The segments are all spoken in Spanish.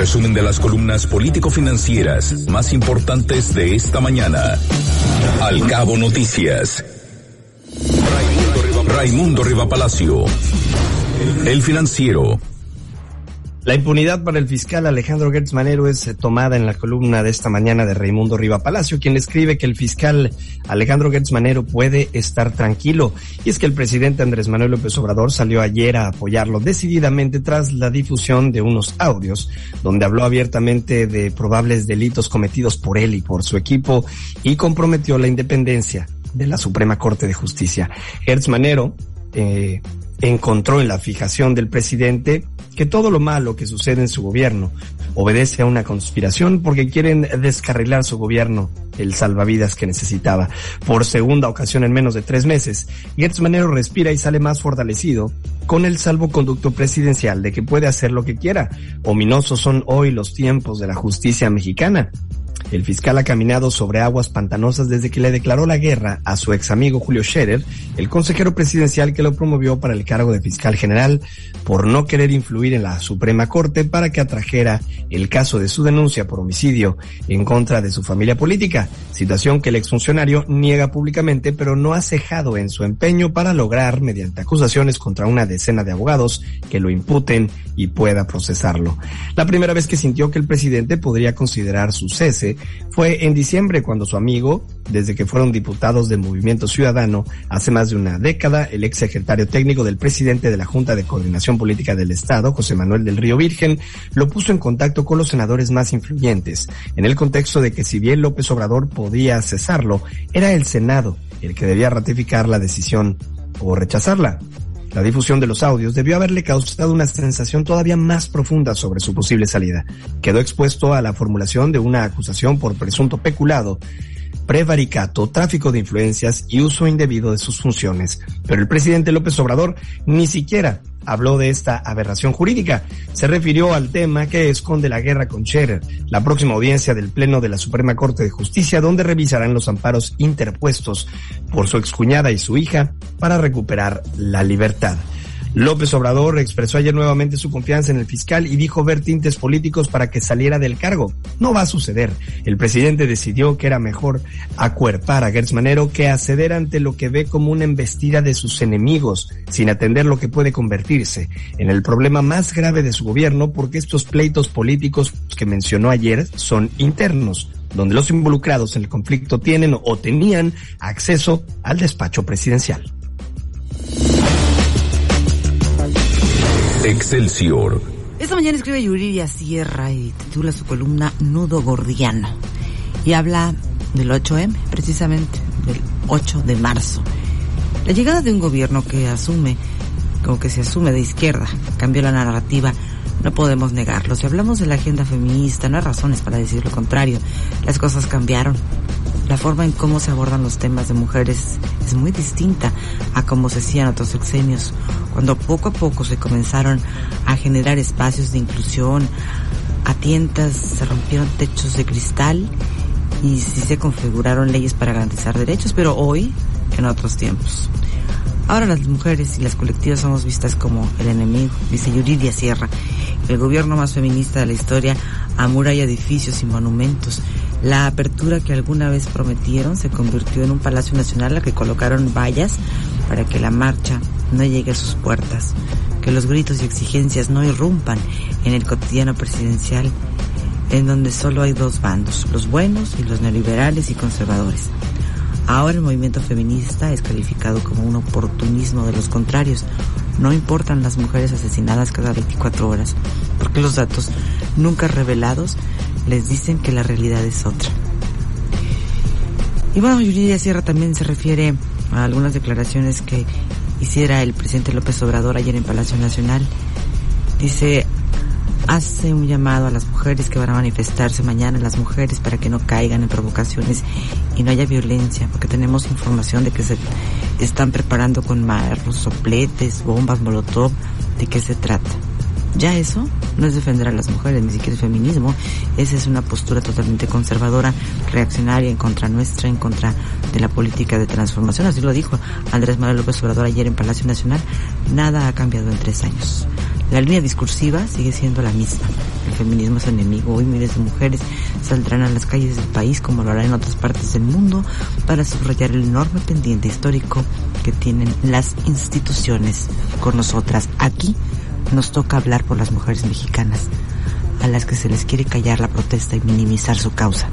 resumen de las columnas político-financieras más importantes de esta mañana. Al cabo noticias. Raimundo Riva Palacio. El financiero. La impunidad para el fiscal Alejandro Gertz Manero es eh, tomada en la columna de esta mañana de Raimundo Riva Palacio, quien escribe que el fiscal Alejandro Gertz Manero puede estar tranquilo. Y es que el presidente Andrés Manuel López Obrador salió ayer a apoyarlo decididamente tras la difusión de unos audios donde habló abiertamente de probables delitos cometidos por él y por su equipo y comprometió la independencia de la Suprema Corte de Justicia. Gertz Manero eh, encontró en la fijación del presidente que todo lo malo que sucede en su gobierno obedece a una conspiración porque quieren descarrilar su gobierno el salvavidas que necesitaba. Por segunda ocasión en menos de tres meses, Gertz Manero respira y sale más fortalecido con el salvoconducto presidencial de que puede hacer lo que quiera. Ominosos son hoy los tiempos de la justicia mexicana. El fiscal ha caminado sobre aguas pantanosas desde que le declaró la guerra a su ex amigo Julio Scherer, el consejero presidencial que lo promovió para el cargo de fiscal general, por no querer influir en la Suprema Corte para que atrajera el caso de su denuncia por homicidio en contra de su familia política, situación que el exfuncionario niega públicamente, pero no ha cejado en su empeño para lograr, mediante acusaciones contra una decena de abogados, que lo imputen y pueda procesarlo. La primera vez que sintió que el presidente podría considerar su cese fue en diciembre cuando su amigo, desde que fueron diputados del Movimiento Ciudadano hace más de una década, el ex secretario técnico del presidente de la Junta de Coordinación Política del Estado, José Manuel del Río Virgen, lo puso en contacto con los senadores más influyentes, en el contexto de que si bien López Obrador podía cesarlo, era el Senado el que debía ratificar la decisión o rechazarla. La difusión de los audios debió haberle causado una sensación todavía más profunda sobre su posible salida. Quedó expuesto a la formulación de una acusación por presunto peculado prevaricato, tráfico de influencias y uso indebido de sus funciones. Pero el presidente López Obrador ni siquiera habló de esta aberración jurídica. Se refirió al tema que esconde la guerra con Scherer, la próxima audiencia del Pleno de la Suprema Corte de Justicia, donde revisarán los amparos interpuestos por su excuñada y su hija para recuperar la libertad. López Obrador expresó ayer nuevamente su confianza en el fiscal y dijo ver tintes políticos para que saliera del cargo. No va a suceder. El presidente decidió que era mejor acuerpar a Gertz Manero que acceder ante lo que ve como una embestida de sus enemigos, sin atender lo que puede convertirse en el problema más grave de su gobierno porque estos pleitos políticos que mencionó ayer son internos donde los involucrados en el conflicto tienen o tenían acceso al despacho presidencial. Excelsior. Esta mañana escribe Yuridia Sierra y titula su columna Nudo Gordiano. Y habla del 8M, precisamente, del 8 de marzo. La llegada de un gobierno que asume, como que se asume de izquierda, cambió la narrativa, no podemos negarlo. Si hablamos de la agenda feminista, no hay razones para decir lo contrario. Las cosas cambiaron. La forma en cómo se abordan los temas de mujeres es muy distinta a cómo se hacían otros sexenios, cuando poco a poco se comenzaron a generar espacios de inclusión, a tientas se rompieron techos de cristal y sí se configuraron leyes para garantizar derechos, pero hoy en otros tiempos. Ahora las mujeres y las colectivas somos vistas como el enemigo, dice Yuridia Sierra. El gobierno más feminista de la historia amuralla edificios y monumentos. La apertura que alguna vez prometieron se convirtió en un Palacio Nacional al que colocaron vallas para que la marcha no llegue a sus puertas, que los gritos y exigencias no irrumpan en el cotidiano presidencial en donde solo hay dos bandos, los buenos y los neoliberales y conservadores. Ahora el movimiento feminista es calificado como un oportunismo de los contrarios. No importan las mujeres asesinadas cada 24 horas, porque los datos nunca revelados les dicen que la realidad es otra. Y bueno, Yuridia Sierra también se refiere a algunas declaraciones que hiciera el presidente López Obrador ayer en Palacio Nacional. Dice, hace un llamado a las mujeres que van a manifestarse mañana, las mujeres, para que no caigan en provocaciones y no haya violencia, porque tenemos información de que se están preparando con marros, sopletes, bombas, molotov, ¿de qué se trata? Ya eso no es defender a las mujeres, ni siquiera es feminismo. Esa es una postura totalmente conservadora, reaccionaria en contra nuestra, en contra de la política de transformación. Así lo dijo Andrés Manuel López Obrador ayer en Palacio Nacional. Nada ha cambiado en tres años. La línea discursiva sigue siendo la misma. El feminismo es enemigo. Hoy miles de mujeres saldrán a las calles del país como lo harán en otras partes del mundo para subrayar el enorme pendiente histórico que tienen las instituciones con nosotras. Aquí nos toca hablar por las mujeres mexicanas, a las que se les quiere callar la protesta y minimizar su causa.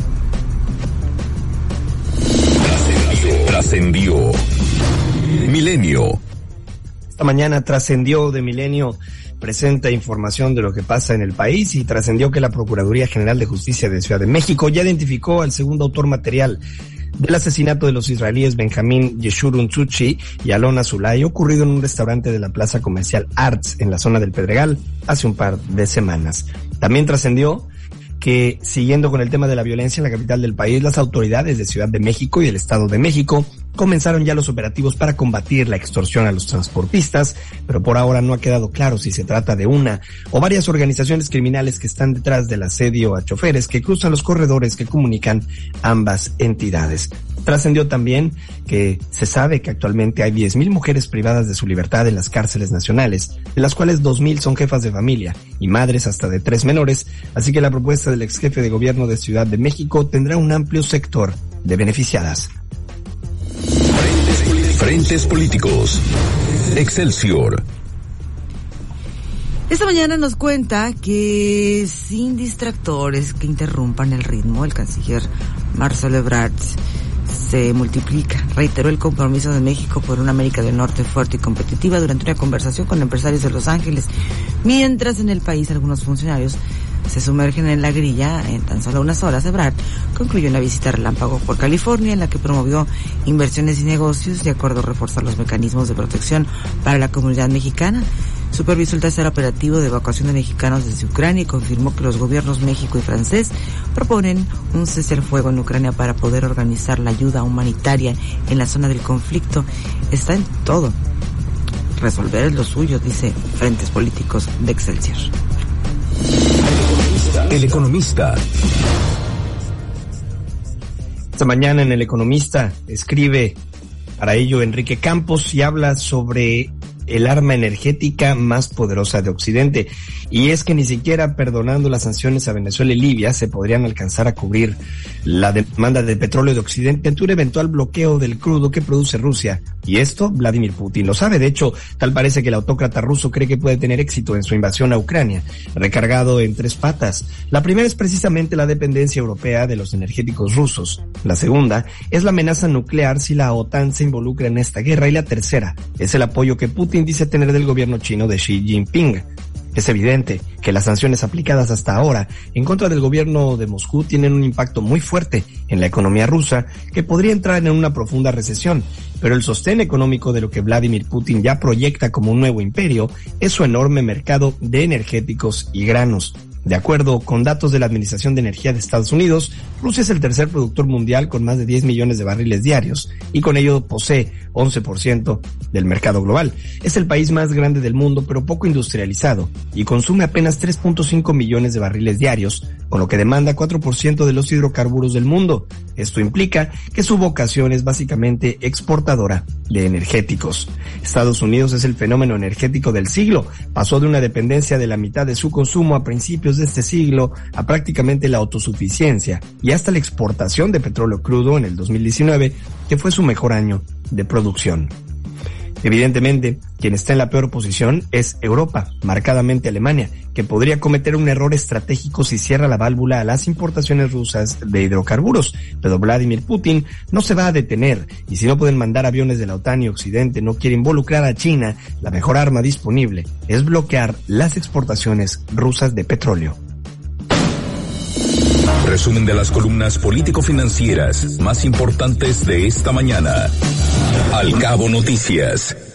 Trascendió. Milenio. Esta mañana trascendió de Milenio presenta información de lo que pasa en el país y trascendió que la Procuraduría General de Justicia de Ciudad de México ya identificó al segundo autor material del asesinato de los israelíes Benjamín Yeshurun Tzuchi y Alona Zulay ocurrido en un restaurante de la plaza comercial Arts en la zona del Pedregal hace un par de semanas. También trascendió que siguiendo con el tema de la violencia en la capital del país, las autoridades de Ciudad de México y del Estado de México comenzaron ya los operativos para combatir la extorsión a los transportistas, pero por ahora no ha quedado claro si se trata de una o varias organizaciones criminales que están detrás del asedio a choferes que cruzan los corredores que comunican ambas entidades. Trascendió también que se sabe que actualmente hay 10.000 mujeres privadas de su libertad en las cárceles nacionales, de las cuales 2.000 son jefas de familia y madres hasta de tres menores, así que la propuesta del ex jefe de gobierno de Ciudad de México tendrá un amplio sector de beneficiadas. Frentes políticos. Excelsior. Esta mañana nos cuenta que sin distractores que interrumpan el ritmo, el canciller Marcelo Ebrard se multiplica. Reiteró el compromiso de México por una América del Norte fuerte y competitiva durante una conversación con empresarios de Los Ángeles, mientras en el país algunos funcionarios se sumergen en la grilla en tan solo unas horas. Ebrard concluyó una visita relámpago por California en la que promovió inversiones y negocios de acuerdo a reforzar los mecanismos de protección para la comunidad mexicana. Supervisó el tercer operativo de evacuación de mexicanos desde Ucrania y confirmó que los gobiernos México y francés proponen un cese al fuego en Ucrania para poder organizar la ayuda humanitaria en la zona del conflicto. Está en todo. Resolver es lo suyo, dice Frentes Políticos de Excelsior. El economista. Esta mañana en El Economista escribe para ello Enrique Campos y habla sobre el arma energética más poderosa de Occidente. Y es que ni siquiera perdonando las sanciones a Venezuela y Libia se podrían alcanzar a cubrir la demanda de petróleo de Occidente ante un eventual bloqueo del crudo que produce Rusia. Y esto Vladimir Putin lo sabe. De hecho, tal parece que el autócrata ruso cree que puede tener éxito en su invasión a Ucrania, recargado en tres patas. La primera es precisamente la dependencia europea de los energéticos rusos. La segunda es la amenaza nuclear si la OTAN se involucra en esta guerra. Y la tercera es el apoyo que Putin dice tener del gobierno chino de Xi Jinping. Es evidente que las sanciones aplicadas hasta ahora en contra del gobierno de Moscú tienen un impacto muy fuerte en la economía rusa que podría entrar en una profunda recesión, pero el sostén económico de lo que Vladimir Putin ya proyecta como un nuevo imperio es su enorme mercado de energéticos y granos. De acuerdo con datos de la Administración de Energía de Estados Unidos, Rusia es el tercer productor mundial con más de 10 millones de barriles diarios y con ello posee 11% del mercado global. Es el país más grande del mundo pero poco industrializado y consume apenas 3.5 millones de barriles diarios, con lo que demanda 4% de los hidrocarburos del mundo. Esto implica que su vocación es básicamente exportadora de energéticos. Estados Unidos es el fenómeno energético del siglo. Pasó de una dependencia de la mitad de su consumo a principios de este siglo a prácticamente la autosuficiencia y hasta la exportación de petróleo crudo en el 2019, que fue su mejor año de producción. Evidentemente, quien está en la peor posición es Europa, marcadamente Alemania, que podría cometer un error estratégico si cierra la válvula a las importaciones rusas de hidrocarburos. Pero Vladimir Putin no se va a detener y si no pueden mandar aviones de la OTAN y Occidente no quiere involucrar a China, la mejor arma disponible es bloquear las exportaciones rusas de petróleo. Resumen de las columnas político-financieras más importantes de esta mañana. Al cabo noticias.